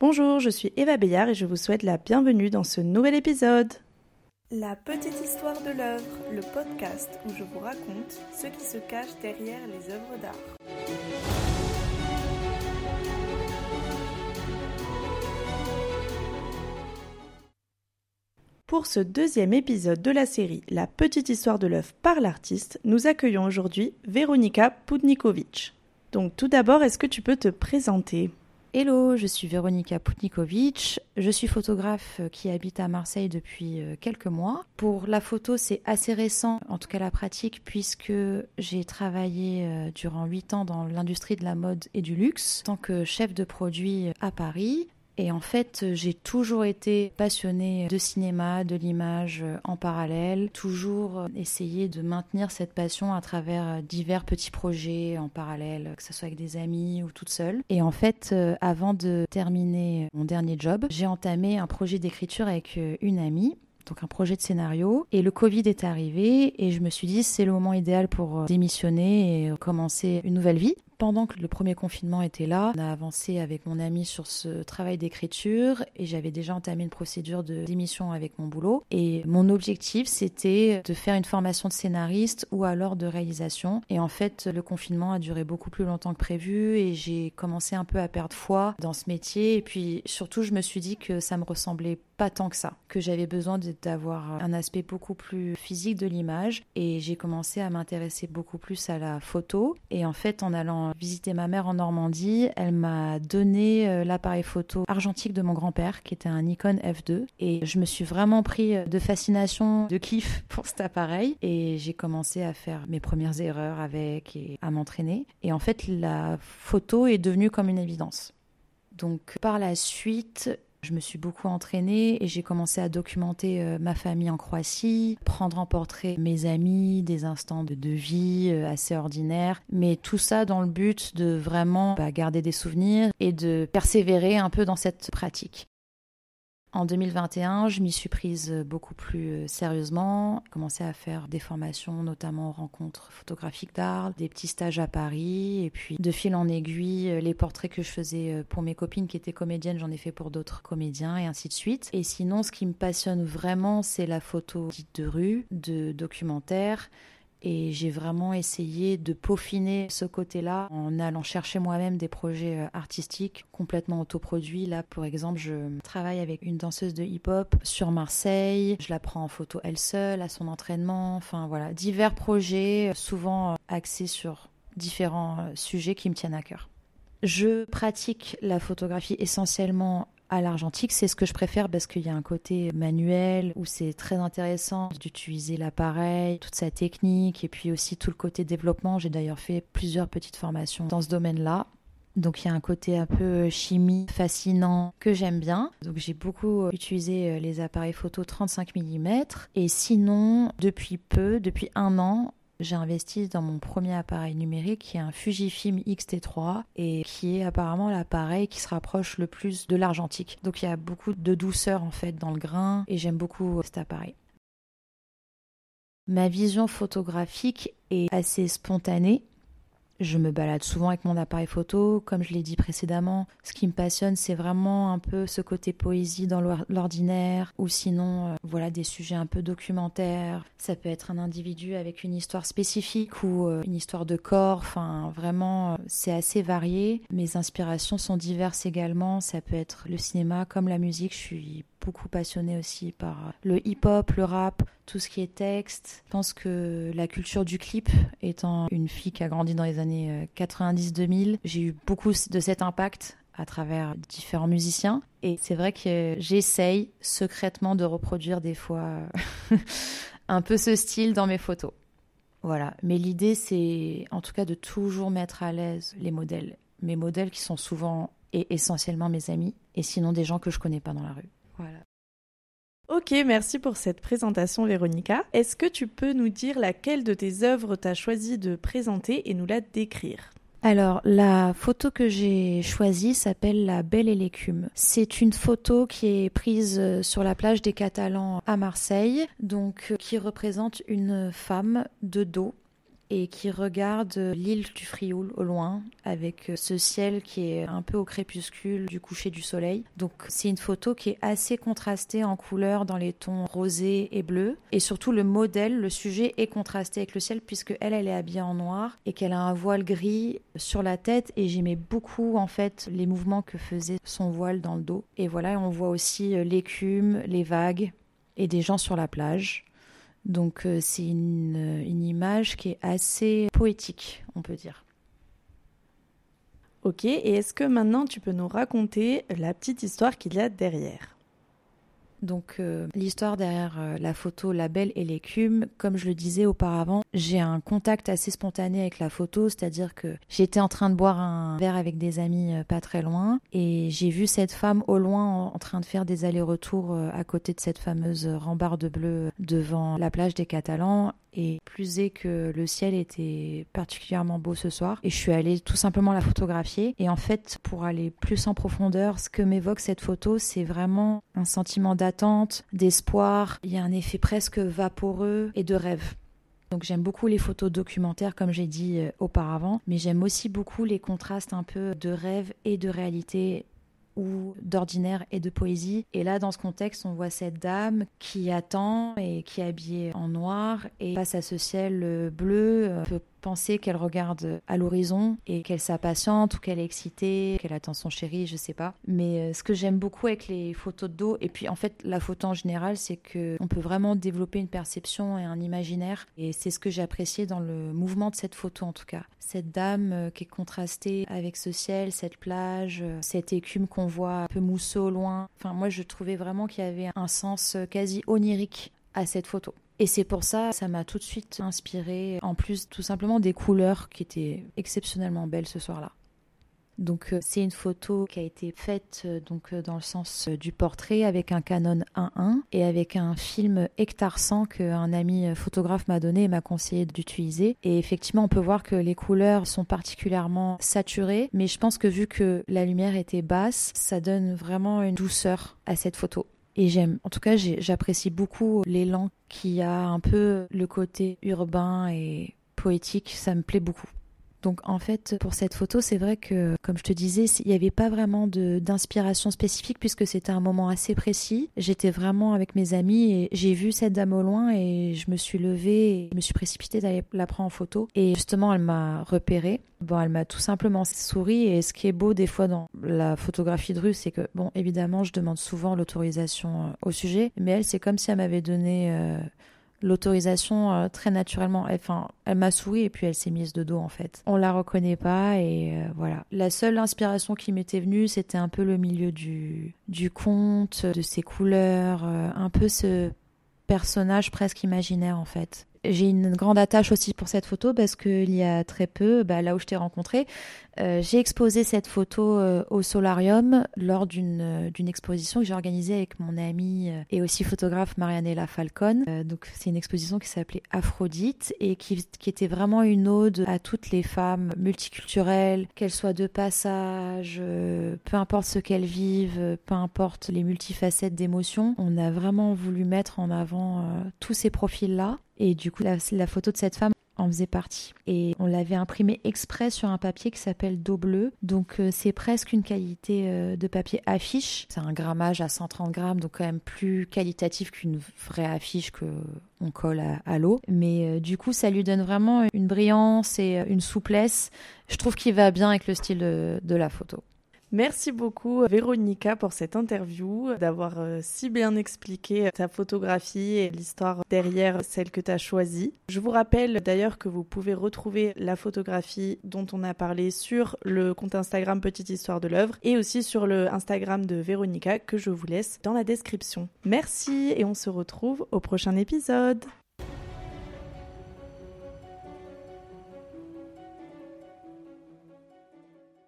Bonjour, je suis Eva Bayard et je vous souhaite la bienvenue dans ce nouvel épisode. La petite histoire de l'œuvre, le podcast où je vous raconte ce qui se cache derrière les œuvres d'art. Pour ce deuxième épisode de la série La petite histoire de l'œuvre par l'artiste, nous accueillons aujourd'hui Véronika Pudnikovic. Donc tout d'abord, est-ce que tu peux te présenter? Hello, je suis Véronika Putnikovic. Je suis photographe qui habite à Marseille depuis euh, quelques mois. Pour la photo, c'est assez récent, en tout cas la pratique, puisque j'ai travaillé euh, durant 8 ans dans l'industrie de la mode et du luxe, tant que chef de produit à Paris. Et en fait, j'ai toujours été passionnée de cinéma, de l'image en parallèle, toujours essayé de maintenir cette passion à travers divers petits projets en parallèle, que ce soit avec des amis ou toute seule. Et en fait, euh, avant de terminer mon dernier job, j'ai entamé un projet d'écriture avec euh, une amie donc un projet de scénario. Et le Covid est arrivé et je me suis dit c'est le moment idéal pour euh, démissionner et commencer une nouvelle vie. Pendant que le premier confinement était là, on a avancé avec mon ami sur ce travail d'écriture et j'avais déjà entamé une procédure de démission avec mon boulot. Et mon objectif, c'était de faire une formation de scénariste ou alors de réalisation. Et en fait, le confinement a duré beaucoup plus longtemps que prévu et j'ai commencé un peu à perdre foi dans ce métier. Et puis surtout, je me suis dit que ça me ressemblait pas tant que ça, que j'avais besoin d'avoir un aspect beaucoup plus physique de l'image et j'ai commencé à m'intéresser beaucoup plus à la photo et en fait en allant visiter ma mère en Normandie, elle m'a donné euh, l'appareil photo argentique de mon grand-père qui était un Nikon F2 et je me suis vraiment pris de fascination, de kiff pour cet appareil. Et j'ai commencé à faire mes premières erreurs avec et à m'entraîner. Et en fait la photo est devenue comme une évidence. Donc par la suite, je me suis beaucoup entraînée et j'ai commencé à documenter euh, ma famille en Croatie, prendre en portrait mes amis, des instants de, vie euh, assez ordinaires, mais tout ça dans le but de vraiment bah, garder des souvenirs et de persévérer un peu dans cette pratique. En 2021, je m'y suis prise beaucoup plus euh, sérieusement, commencé à faire des formations, notamment rencontres photographiques d'art, des petits stages à Paris, et puis de fil en aiguille, euh, les portraits que je faisais euh, pour mes copines qui étaient comédiennes, j'en ai fait pour d'autres comédiens, et ainsi de suite. Et sinon, ce qui me passionne vraiment, c'est la photo dite de rue, de documentaire, et j'ai vraiment essayé de peaufiner ce côté-là en allant chercher moi-même des projets euh, artistiques complètement autoproduits. Là, pour exemple, je travaille avec une danseuse de hip-hop sur Marseille. Je la prends en photo elle seule, à son entraînement. Enfin voilà, divers projets, euh, souvent euh, axés sur différents sujets qui me tiennent à cœur. Je pratique la photographie essentiellement à l'argentique, c'est ce que je préfère parce qu'il y a un côté manuel où c'est très intéressant d'utiliser l'appareil, toute sa technique et puis aussi tout le côté développement. J'ai d'ailleurs fait plusieurs petites formations dans ce domaine-là. Donc il y a un côté un peu chimie fascinant que j'aime bien. Donc j'ai beaucoup utilisé euh, les appareils photo 35 mm. Et sinon, depuis peu, depuis un an, j'ai investi dans mon premier appareil numérique qui est un Fujifilm X-T3 et qui est apparemment l'appareil qui se rapproche le plus de l'argentique. Donc il y a beaucoup de douceur en fait dans le grain et j'aime beaucoup cet appareil. Ma vision photographique est assez spontanée. Je me balade souvent avec mon appareil photo. Comme je l'ai dit précédemment, ce qui me passionne, c'est vraiment un peu ce côté poésie dans l'ordinaire ou sinon, euh, voilà, des sujets un peu documentaires. Ça peut être un individu avec une histoire spécifique ou euh, une histoire de corps. Enfin, vraiment, euh, c'est assez varié. Mes inspirations sont diverses également. Ça peut être le cinéma comme la musique. Je suis beaucoup passionnée aussi par le hip-hop, le rap, tout ce qui est texte. Je pense que la culture du clip, étant une fille qui a grandi dans les années 90-2000, euh, j'ai eu beaucoup de cet impact à travers différents musiciens. Et c'est vrai que j'essaye secrètement de reproduire des fois un peu ce style dans mes photos. Voilà. Mais l'idée, c'est en tout cas de toujours mettre à l'aise les modèles. Mes modèles qui sont souvent et essentiellement mes amis, et sinon des gens que je connais pas dans la rue. Voilà. Ok, merci pour cette présentation Véronica. Est-ce que tu peux nous dire laquelle de tes œuvres t'as choisi de présenter et nous la décrire? Alors, la photo que j'ai choisie s'appelle La Belle et l'écume. C'est une photo qui est prise euh, sur la plage des Catalans à Marseille, donc euh, qui représente une femme de dos et qui regarde l'île du Frioul au loin avec ce ciel qui est un peu au crépuscule du coucher du soleil. Donc c'est une photo qui est assez contrastée en couleurs dans les tons rosés et bleus et surtout le modèle, le sujet est contrasté avec le ciel puisque elle elle est habillée en noir et qu'elle a un voile gris sur la tête et j'aimais beaucoup en fait les mouvements que faisait son voile dans le dos. Et voilà, on voit aussi euh, l'écume, les vagues et des gens sur la plage. Donc euh, c'est euh, une image qui est assez poétique, on peut dire. Ok, et est-ce que maintenant tu peux nous raconter la petite histoire qu'il y a derrière? Donc euh, l'histoire derrière euh, la photo La Belle et l'écume, comme je le disais auparavant, j'ai un contact assez spontané avec la photo, c'est-à-dire que j'étais en train de boire un verre avec des amis euh, pas très loin et j'ai vu cette femme au loin en, train de faire des allers-retours à côté de cette fameuse rambarde bleue devant la plage des Catalans et plus est que le ciel était particulièrement beau ce soir. Et je suis allée tout simplement la photographier. Et en fait pour aller plus en profondeur ce que m'évoque cette photo c'est vraiment un sentiment d'attente d'espoir. Il y a un effet presque vaporeux et de rêve. Donc j'aime beaucoup les photos documentaires comme j'ai dit euh, auparavant, mais j'aime aussi beaucoup les contrastes un peu de rêve et de réalité ou d'ordinaire et de poésie. Et là, dans ce contexte, on voit cette dame qui attend et qui est habillée en noir et face à ce ciel bleu, euh, penser qu'elle regarde à l'horizon et qu'elle s'impatiente ou qu'elle est excitée, qu'elle attend son chéri, je sais pas. Mais euh, ce que j'aime beaucoup avec les photos de dos, et puis en fait la photo en général, c'est que on peut vraiment développer une perception et un imaginaire. Et c'est ce que j'ai apprécié dans le mouvement de cette photo en tout cas. Cette dame euh, qui est contrastée avec ce ciel, cette plage, euh, cette écume qu'on voit un peu mousseux au loin. Enfin moi je trouvais vraiment qu'il y avait un sens quasi onirique à cette photo. Et c'est pour ça, ça m'a tout de suite inspiré, en plus tout simplement des couleurs qui étaient exceptionnellement belles ce soir-là. Donc euh, c'est une photo qui a été faite euh, donc euh, dans le sens du portrait avec un Canon 1.1 et avec un film Hectare 100 qu'un ami photographe m'a donné et m'a conseillé d'utiliser. Et effectivement, on peut voir que les couleurs sont particulièrement saturées, mais je pense que vu que la lumière était basse, ça donne vraiment une douceur à cette photo. Et j'aime, en tout cas, j'apprécie beaucoup l'élan qui a un peu le côté urbain et poétique, ça me plaît beaucoup. Donc en fait, pour cette photo, c'est vrai que, comme je te disais, il n'y avait pas vraiment d'inspiration spécifique puisque c'était un moment assez précis. J'étais vraiment avec mes amis et j'ai vu cette dame au loin et je me suis levée et je me suis précipitée d'aller la prendre en photo. Et justement, elle m'a repérée. Bon, elle m'a tout simplement souri et ce qui est beau des fois dans la photographie de rue, c'est que, bon, évidemment, je demande souvent l'autorisation euh, au sujet, mais elle, c'est comme si elle m'avait donné... Euh, l'autorisation euh, très naturellement. Enfin, elle m'a souri et puis elle s'est mise de dos en fait. On la reconnaît pas et euh, voilà. La seule inspiration qui m'était venue, c'était un peu le milieu du du conte, de ses couleurs, euh, un peu ce personnage presque imaginaire en fait. J'ai une grande attache aussi pour cette photo parce qu'il y a très peu, bah, là où je t'ai rencontré, euh, j'ai exposé cette photo euh, au solarium lors d'une euh, d'une exposition que j'ai organisée avec mon amie et aussi photographe Marianella Falcon. donc c'est une exposition qui s'appelait Aphrodite et qui, qui était vraiment une ode à toutes les femmes multiculturelles, qu'elles soient de passage, peu importe ce qu'elles vivent, peu importe les multifacettes d'émotions. On a vraiment voulu mettre en avant tous ces profils-là. Et du coup, la, photo de cette femme en faisait partie. Et on l'avait imprimé exprès sur un papier qui s'appelle dos bleu. Donc euh, c'est presque une qualité euh, de papier affiche. C'est un grammage à 130 grammes, donc quand même plus qualitatif qu'une vraie affiche que on colle à, l'eau. Mais euh, du coup, ça lui donne vraiment une brillance et une souplesse. Je trouve qu'il va bien avec le style de la photo. Merci beaucoup Véronica pour cette interview, d'avoir euh, si bien expliqué ta photographie et l'histoire derrière celle que tu as choisie. Je vous rappelle d'ailleurs que vous pouvez retrouver la photographie dont on a parlé sur le compte Instagram Petite Histoire de l'œuvre et aussi sur le Instagram de Véronica que je vous laisse dans la description. Merci et on se retrouve au prochain épisode.